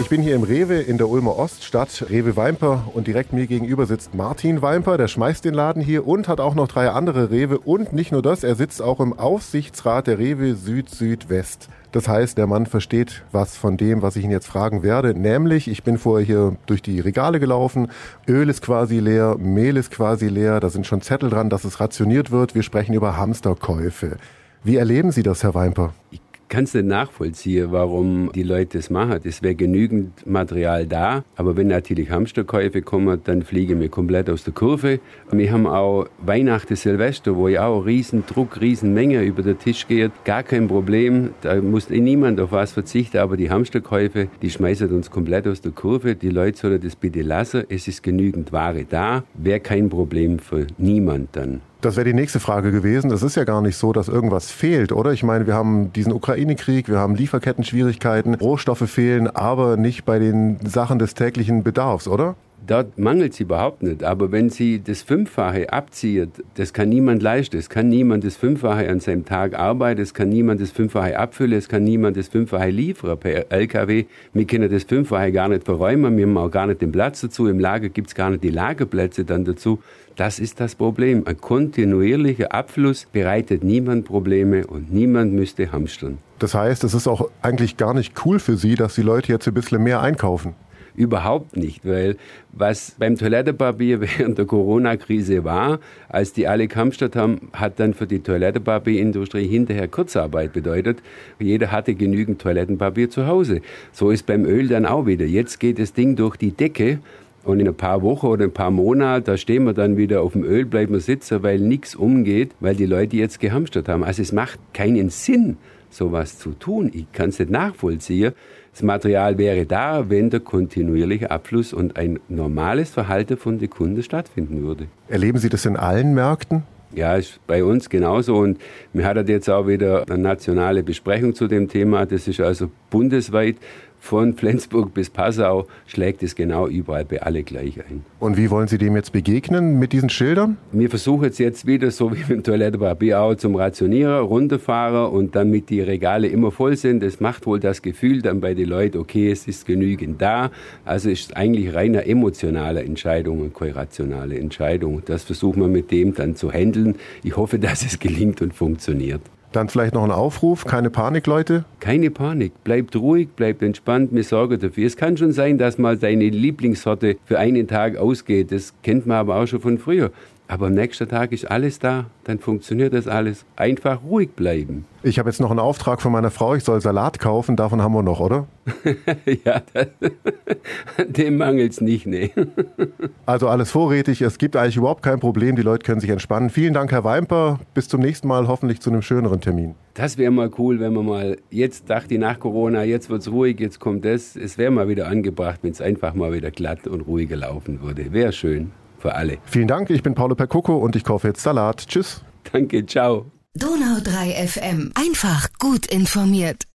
Ich bin hier im Rewe in der Ulmer Oststadt, Rewe Weimper und direkt mir gegenüber sitzt Martin Weimper, der schmeißt den Laden hier und hat auch noch drei andere Rewe und nicht nur das, er sitzt auch im Aufsichtsrat der Rewe Süd-Südwest. Das heißt, der Mann versteht was von dem, was ich ihn jetzt fragen werde. Nämlich, ich bin vorher hier durch die Regale gelaufen. Öl ist quasi leer, Mehl ist quasi leer. Da sind schon Zettel dran, dass es rationiert wird. Wir sprechen über Hamsterkäufe. Wie erleben Sie das, Herr Weimper? Ich kann es nicht nachvollziehen, warum die Leute das machen. Es wäre genügend Material da, aber wenn natürlich Hamsterkäufe kommen, dann fliegen wir komplett aus der Kurve. Wir haben auch Weihnachten, Silvester, wo ja auch riesen Druck, riesen Menge über den Tisch geht. Gar kein Problem, da muss eh niemand auf was verzichten, aber die Hamsterkäufe, die schmeißen uns komplett aus der Kurve. Die Leute sollen das bitte lassen. Es ist genügend Ware da, wäre kein Problem für niemand dann. Das wäre die nächste Frage gewesen. Es ist ja gar nicht so, dass irgendwas fehlt, oder? Ich meine, wir haben diesen Ukraine-Krieg, wir haben Lieferketten-Schwierigkeiten, Rohstoffe fehlen, aber nicht bei den Sachen des täglichen Bedarfs, oder? Dort mangelt es überhaupt nicht. Aber wenn Sie das Fünffache abziehen, das kann niemand leisten. Es kann niemand das Fünffache an seinem Tag arbeiten. Es kann niemand das Fünffache abfüllen. Es kann niemand das Fünffache liefern per LKW. Wir können das Fünffache gar nicht verräumen. Wir haben auch gar nicht den Platz dazu. Im Lager gibt es gar nicht die Lagerplätze dann dazu. Das ist das Problem. Ein kontinuierlicher Abfluss bereitet niemand Probleme und niemand müsste hamstern. Das heißt, es ist auch eigentlich gar nicht cool für Sie, dass die Leute jetzt ein bisschen mehr einkaufen. Überhaupt nicht, weil was beim Toilettenpapier während der Corona-Krise war, als die alle Kampfstadt haben, hat dann für die Toilettenpapierindustrie hinterher Kurzarbeit bedeutet. Jeder hatte genügend Toilettenpapier zu Hause. So ist beim Öl dann auch wieder. Jetzt geht das Ding durch die Decke und in ein paar Wochen oder ein paar Monaten, da stehen wir dann wieder auf dem Öl, bleiben wir sitzen, weil nichts umgeht, weil die Leute jetzt gehamstert haben. Also es macht keinen Sinn, sowas zu tun. Ich kann es nicht nachvollziehen. Das Material wäre da, wenn der kontinuierliche Abfluss und ein normales Verhalten von den Kunden stattfinden würde. Erleben Sie das in allen Märkten? Ja, ist bei uns genauso. Und wir hatten jetzt auch wieder eine nationale Besprechung zu dem Thema. Das ist also bundesweit von Flensburg bis Passau schlägt es genau überall bei alle gleich ein. Und wie wollen Sie dem jetzt begegnen mit diesen Schildern? Wir versuchen es jetzt wieder, so wie mit dem Toilettenpapier auch, zum Rationieren, runterfahren und damit die Regale immer voll sind. Das macht wohl das Gefühl dann bei den Leuten, okay, es ist genügend da. Also ist eigentlich reine emotionale Entscheidung und keine rationale Entscheidung. Das versuchen wir mit dem dann zu handeln. Ich hoffe, dass es gelingt und funktioniert. Dann vielleicht noch ein Aufruf, keine Panik, Leute. Keine Panik, bleibt ruhig, bleibt entspannt, wir sorgen dafür. Es kann schon sein, dass mal deine Lieblingssorte für einen Tag ausgeht. Das kennt man aber auch schon von früher. Aber am nächsten Tag ist alles da, dann funktioniert das alles. Einfach ruhig bleiben. Ich habe jetzt noch einen Auftrag von meiner Frau, ich soll Salat kaufen, davon haben wir noch, oder? ja, das, dem mangelt es nicht, nee. also alles vorrätig, es gibt eigentlich überhaupt kein Problem, die Leute können sich entspannen. Vielen Dank, Herr Weimper, bis zum nächsten Mal, hoffentlich zu einem schöneren Termin. Das wäre mal cool, wenn man mal, jetzt dachte ich nach Corona, jetzt wird es ruhig, jetzt kommt das. Es wäre mal wieder angebracht, wenn es einfach mal wieder glatt und ruhig gelaufen würde. Wäre schön für alle. Vielen Dank, ich bin Paulo Percoco und ich kaufe jetzt Salat. Tschüss. Danke, ciao. Donau 3 FM. Einfach gut informiert.